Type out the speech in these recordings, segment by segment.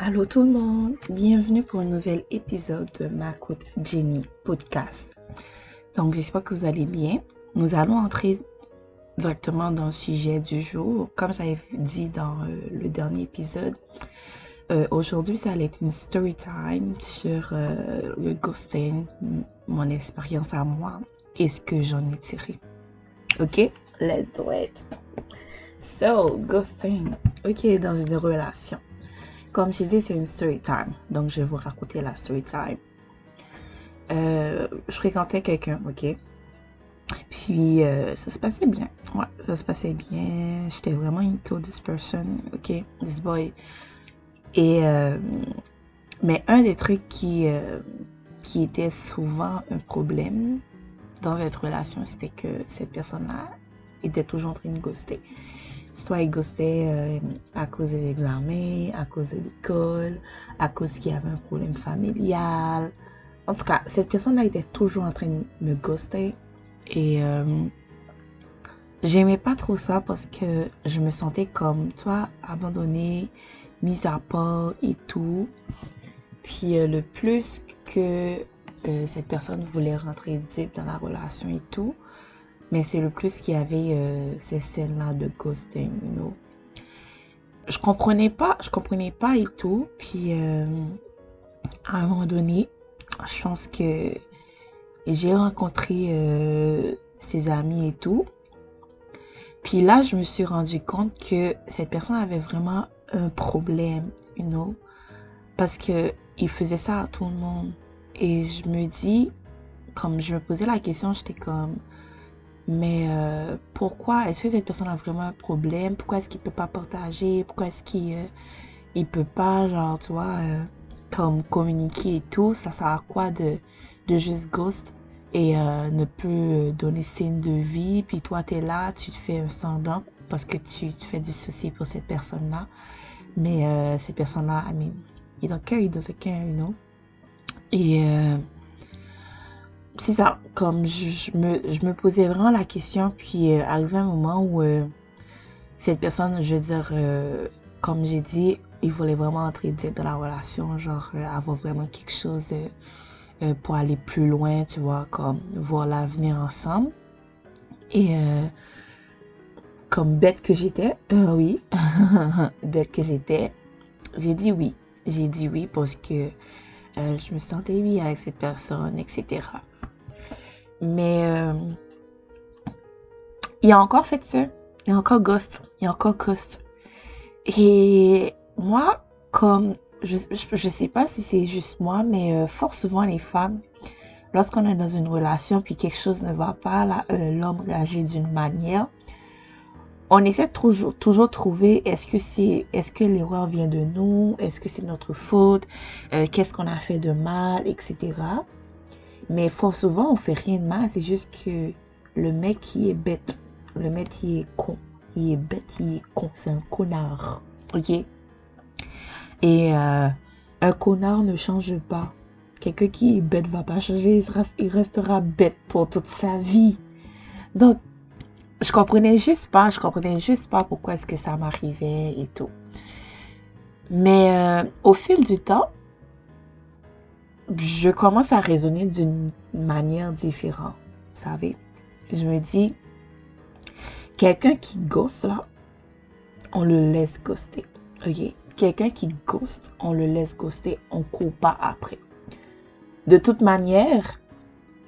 Allô tout le monde, bienvenue pour un nouvel épisode de Ma Côte Jenny podcast. Donc j'espère que vous allez bien. Nous allons entrer directement dans le sujet du jour. Comme j'avais dit dans euh, le dernier épisode, euh, aujourd'hui ça allait être une story time sur euh, le ghosting, mon expérience à moi et ce que j'en ai tiré. Ok, let's do it. So, ghosting. Ok, dans une relation. Comme je dis, c'est une story time. Donc, je vais vous raconter la story time. Euh, je fréquentais quelqu'un, ok? Puis, euh, ça se passait bien. Ouais, ça se passait bien. J'étais vraiment into this person, ok? This boy. Et, euh, mais un des trucs qui, qui était souvent un problème dans cette relation, c'était que cette personne-là était toujours en train de ghoster soit il ghostait euh, à cause des examens, à cause de l'école, à cause qu'il y avait un problème familial. En tout cas, cette personne-là était toujours en train de me ghoster. Et euh, j'aimais pas trop ça parce que je me sentais comme toi, abandonnée, mise à part et tout. Puis euh, le plus que cette personne voulait rentrer deep dans la relation et tout, mais c'est le plus qu'il y avait euh, ces scènes-là de ghosting, you know. Je comprenais pas, je comprenais pas et tout. Puis euh, à un moment donné, je pense que j'ai rencontré euh, ses amis et tout. Puis là, je me suis rendu compte que cette personne avait vraiment un problème, you know. Parce que il faisait ça à tout le monde. Et je me dis, comme je me posais la question, j'étais comme, mais euh, pourquoi est-ce que cette personne a vraiment un problème? Pourquoi est-ce qu'il peut pas partager? Pourquoi est-ce qu'il euh, il peut pas, genre, tu vois, euh, comme communiquer et tout? Ça sert à quoi de, de juste ghost et ne plus donner signe de vie? Puis toi, tu es là, tu te fais un semblant parce que tu te fais du souci pour cette personne-là. Mais cette personne-là, I mean, you don't care, he doesn't care, you know? Et c'est ça, comme je, me, je, me, posais vraiment la question, puis euh, arrivé un moment où euh, cette personne, je veux dire, euh, comme j'ai dit, il voulait vraiment entrer dans la relation, genre avoir vraiment quelque chose pour aller plus loin, tu vois, comme voir l'avenir ensemble. Et comme bête que j'étais, oui, bête que j'étais, j'ai dit oui. J'ai dit oui parce que je me sentais bien avec cette personne, etc. Mais euh, il a encore fait ça. Il a encore ghost. Il a encore ghost. Et moi, comme je, je, sais pas si c'est juste moi, mais euh, fort souvent les femmes, lorsqu'on est dans une relation puis quelque chose ne va pas, euh, l'homme réagit d'une manière. On essaie toujours, toujours trouver est-ce que c'est, est-ce que l'erreur vient de nous, est-ce que c'est notre faute, qu'est-ce qu'on a fait de mal, etc. Mais fort souvent, on fait rien de mal. C'est juste que le mec qui est bête, le mec qui est con, il est bête, il est con. C'est un connard. Ok? Et euh, un connard ne change pas. Quelqu'un qui est bête va pas changer. Il, restera bête pour toute sa vie. Donc, je comprenais juste pas. Je comprenais juste pas pourquoi est-ce que ça m'arrivait et tout. Mais euh, au fil du temps, je commence à raisonner d'une manière différente. Vous savez, je me dis, quelqu'un qui ghost là, on le laisse ghoster. Ok? Quelqu'un qui ghost, on le laisse ghoster, on court pas après. De toute manière,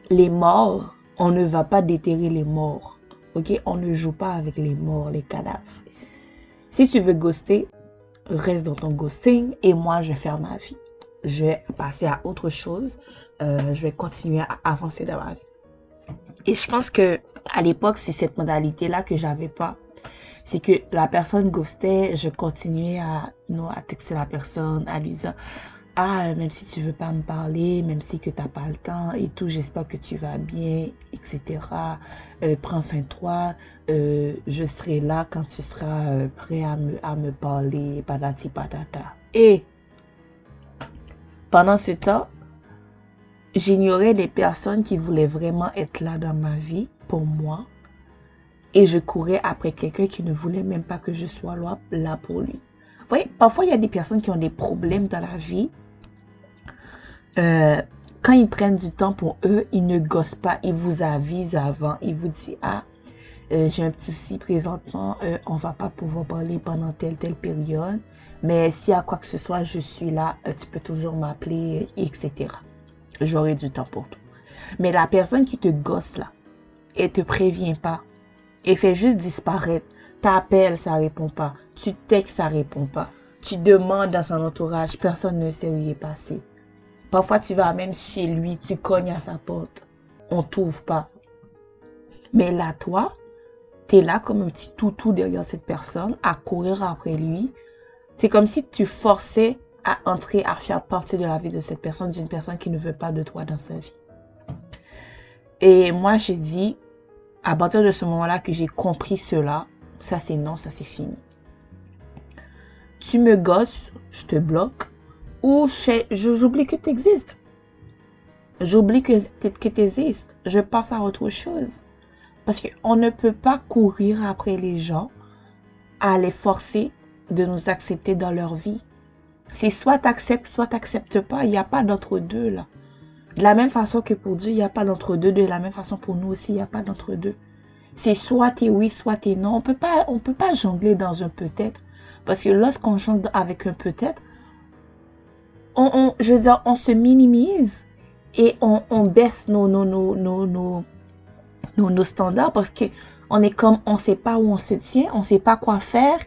les morts, on ne va pas déterrer les morts. On ne joue pas avec les morts, les cadavres. Si tu veux ghoster, reste dans ton ghosting et moi je vais faire ma vie je vais passer à autre chose. Euh, je vais continuer à avancer dans ma vie. Et je pense que à l'époque, c'est cette modalité-là que j'avais pas. C'est que la personne ghostait, je continuais à, non, à texter la personne, à lui dire, ah, même si tu veux pas me parler, même si que t'as pas le temps et tout, j'espère que tu vas bien, etc. Euh, prends soin de toi, euh, je serai là quand tu seras prêt à me, à me parler, patati patata. Et pendant ce temps, j'ignorais les personnes qui voulaient vraiment être là dans ma vie pour moi. Et je courais après quelqu'un qui ne voulait même pas que je sois là, pour lui. Vous voyez, parfois, il y a des personnes qui ont des problèmes dans la vie. Euh, quand ils prennent du temps pour eux, ils ne gossent pas, ils vous avisent avant, ils vous disent, ah, euh, j'ai un petit souci présentement, euh, on va pas pouvoir parler pendant telle, telle période, mais s'il y a quoi que ce soit, je suis là, euh, tu peux toujours m'appeler, etc. J'aurai du temps pour toi. Mais la personne qui te gosse là, et te prévient pas, et fait juste disparaître, t'appelles, ça répond pas, tu textes, ça répond pas, tu demandes dans son entourage, personne ne sait où il est passé. Parfois, tu vas même chez lui, tu cognes à sa porte. On t'ouvre pas. Mais là, toi, tu es là comme un petit toutou derrière cette personne, à courir après lui. C'est comme si tu forçais à entrer, à faire partie de la vie de cette personne, d'une personne qui ne veut pas de toi dans sa vie. Et moi, j'ai dit, à partir de ce moment-là que j'ai compris cela, ça c'est non, ça c'est fini. Tu me gosses, je te bloque, ou j'oublie que tu existes. J'oublie que tu existes. Je passe à autre chose. Parce qu'on ne peut pas courir après les gens à les forcer de nous accepter dans leur vie. C'est soit tu acceptes, soit tu n'acceptes pas. Il n'y a pas d'entre-deux là. De la même façon que pour Dieu, il n'y a pas d'entre-deux. De la même façon pour nous aussi, il n'y a pas d'entre-deux. C'est soit tu es oui, soit tu es non. On peut pas, on peut pas jongler dans un peut-être. Parce que lorsqu'on jongle avec un peut-être, on, je on se minimise et on, baisse nos, nos, nos, nos, nos, standards parce que on est comme, on sait pas où on se tient, on sait pas quoi faire,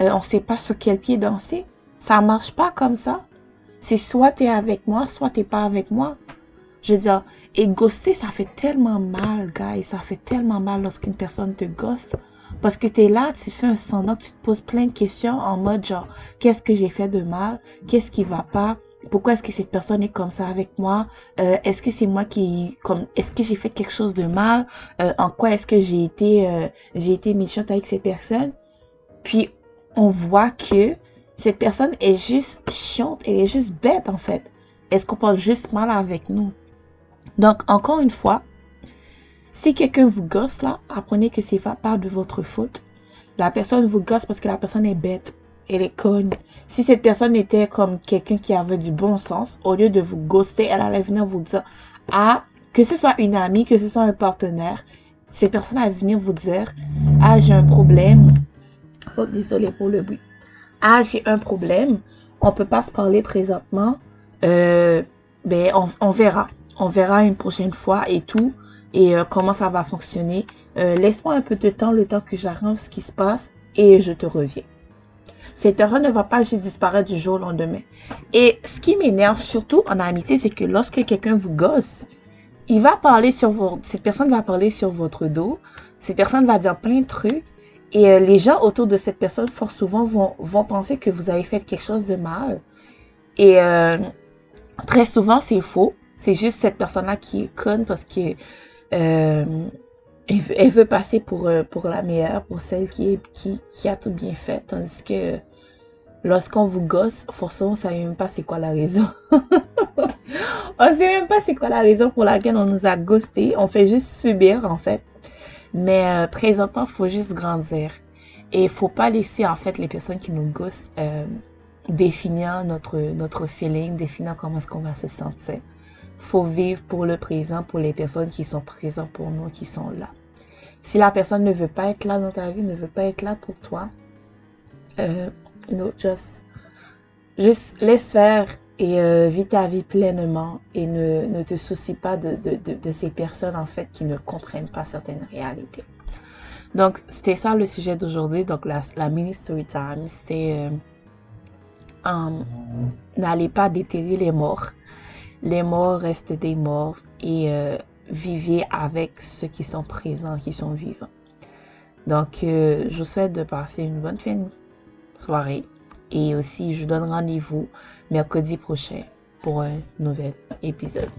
euh, on sait pas sur quel pied danser. Ça marche pas comme ça. C'est soit tu es avec moi, soit tu pas avec moi. Je veux dire, et ghoster, ça fait tellement mal, gars, ça fait tellement mal lorsqu'une personne te ghoste. Parce que tu es là, tu fais un semblant, tu te poses plein de questions en mode genre, qu'est-ce que j'ai fait de mal? Qu'est-ce qui va pas? Pourquoi est-ce que cette personne est comme ça avec moi? Euh, Est-ce que c'est moi qui comme est-ce que j'ai fait quelque chose de mal? Euh, En quoi est-ce que j'ai été euh, j'ai été méchante avec cette personne? Puis on voit que cette personne est juste chiante, elle est juste bête en fait. Est-ce qu'on parle juste mal avec nous? Donc encore une fois, si quelqu'un vous gosse là, apprenez que c'est pas de votre faute. La personne vous gosse parce que la personne est bête, elle est conne, si cette personne était comme quelqu'un qui avait du bon sens, au lieu de vous ghoster, elle allait venir vous dire, ah, que ce soit une amie, que ce soit un partenaire, cette personne allait venir vous dire, ah, j'ai un problème. Oh, désolé pour le bruit. Ah, j'ai un problème. On peut pas se parler présentement. Euh, ben, on, verra. On verra une prochaine fois et tout. Et euh, comment ça va fonctionner. Euh, laisse-moi un peu de temps, le temps que j'arrange ce qui se passe. Et je te reviens. Cette personne ne va pas juste disparaître du jour au lendemain. Et ce qui m'énerve surtout en amitié, c'est que lorsque quelqu'un vous gosse, il va parler sur cette personne va parler sur votre dos, cette personne va dire plein de trucs, et euh, les gens autour de cette personne, fort souvent, vont, vont penser que vous avez fait quelque chose de mal. Et euh, très souvent, c'est faux. C'est juste cette personne-là qui est conne parce que euh, elle, veut passer pour, pour la meilleure, pour celle qui, qui, qui a tout bien fait. Tandis que lorsqu'on vous gosse, forcément, on ne sait même pas c'est quoi la raison. on ne sait même pas c'est quoi la raison pour laquelle on nous a ghosté. On fait juste subir, en fait. Mais euh, présentement, il faut juste grandir. Et il faut pas laisser, en fait, les personnes qui nous gossent euh, définir notre, notre feeling, définir comment est-ce qu'on va se sentir. Faut vivre pour le présent, pour les personnes qui sont présentes pour nous, qui sont là. Si la personne ne veut pas être là dans ta vie, ne veut pas être là pour toi, euh, know, just, juste laisse faire et euh, vis ta vie pleinement et ne, ne te soucie pas de, de, de, ces personnes en fait qui ne comprennent pas certaines réalités. Donc, c'était ça le sujet d'aujourd'hui. Donc, la, la, mini story time, c'était euh, um, n'allez pas déterrer les morts. Les morts restent des morts et euh, vivez avec ceux qui sont présents, qui sont vivants. Donc, euh, je vous souhaite de passer une bonne fin soirée. Et aussi, je vous donne rendez-vous mercredi prochain pour un nouvel épisode.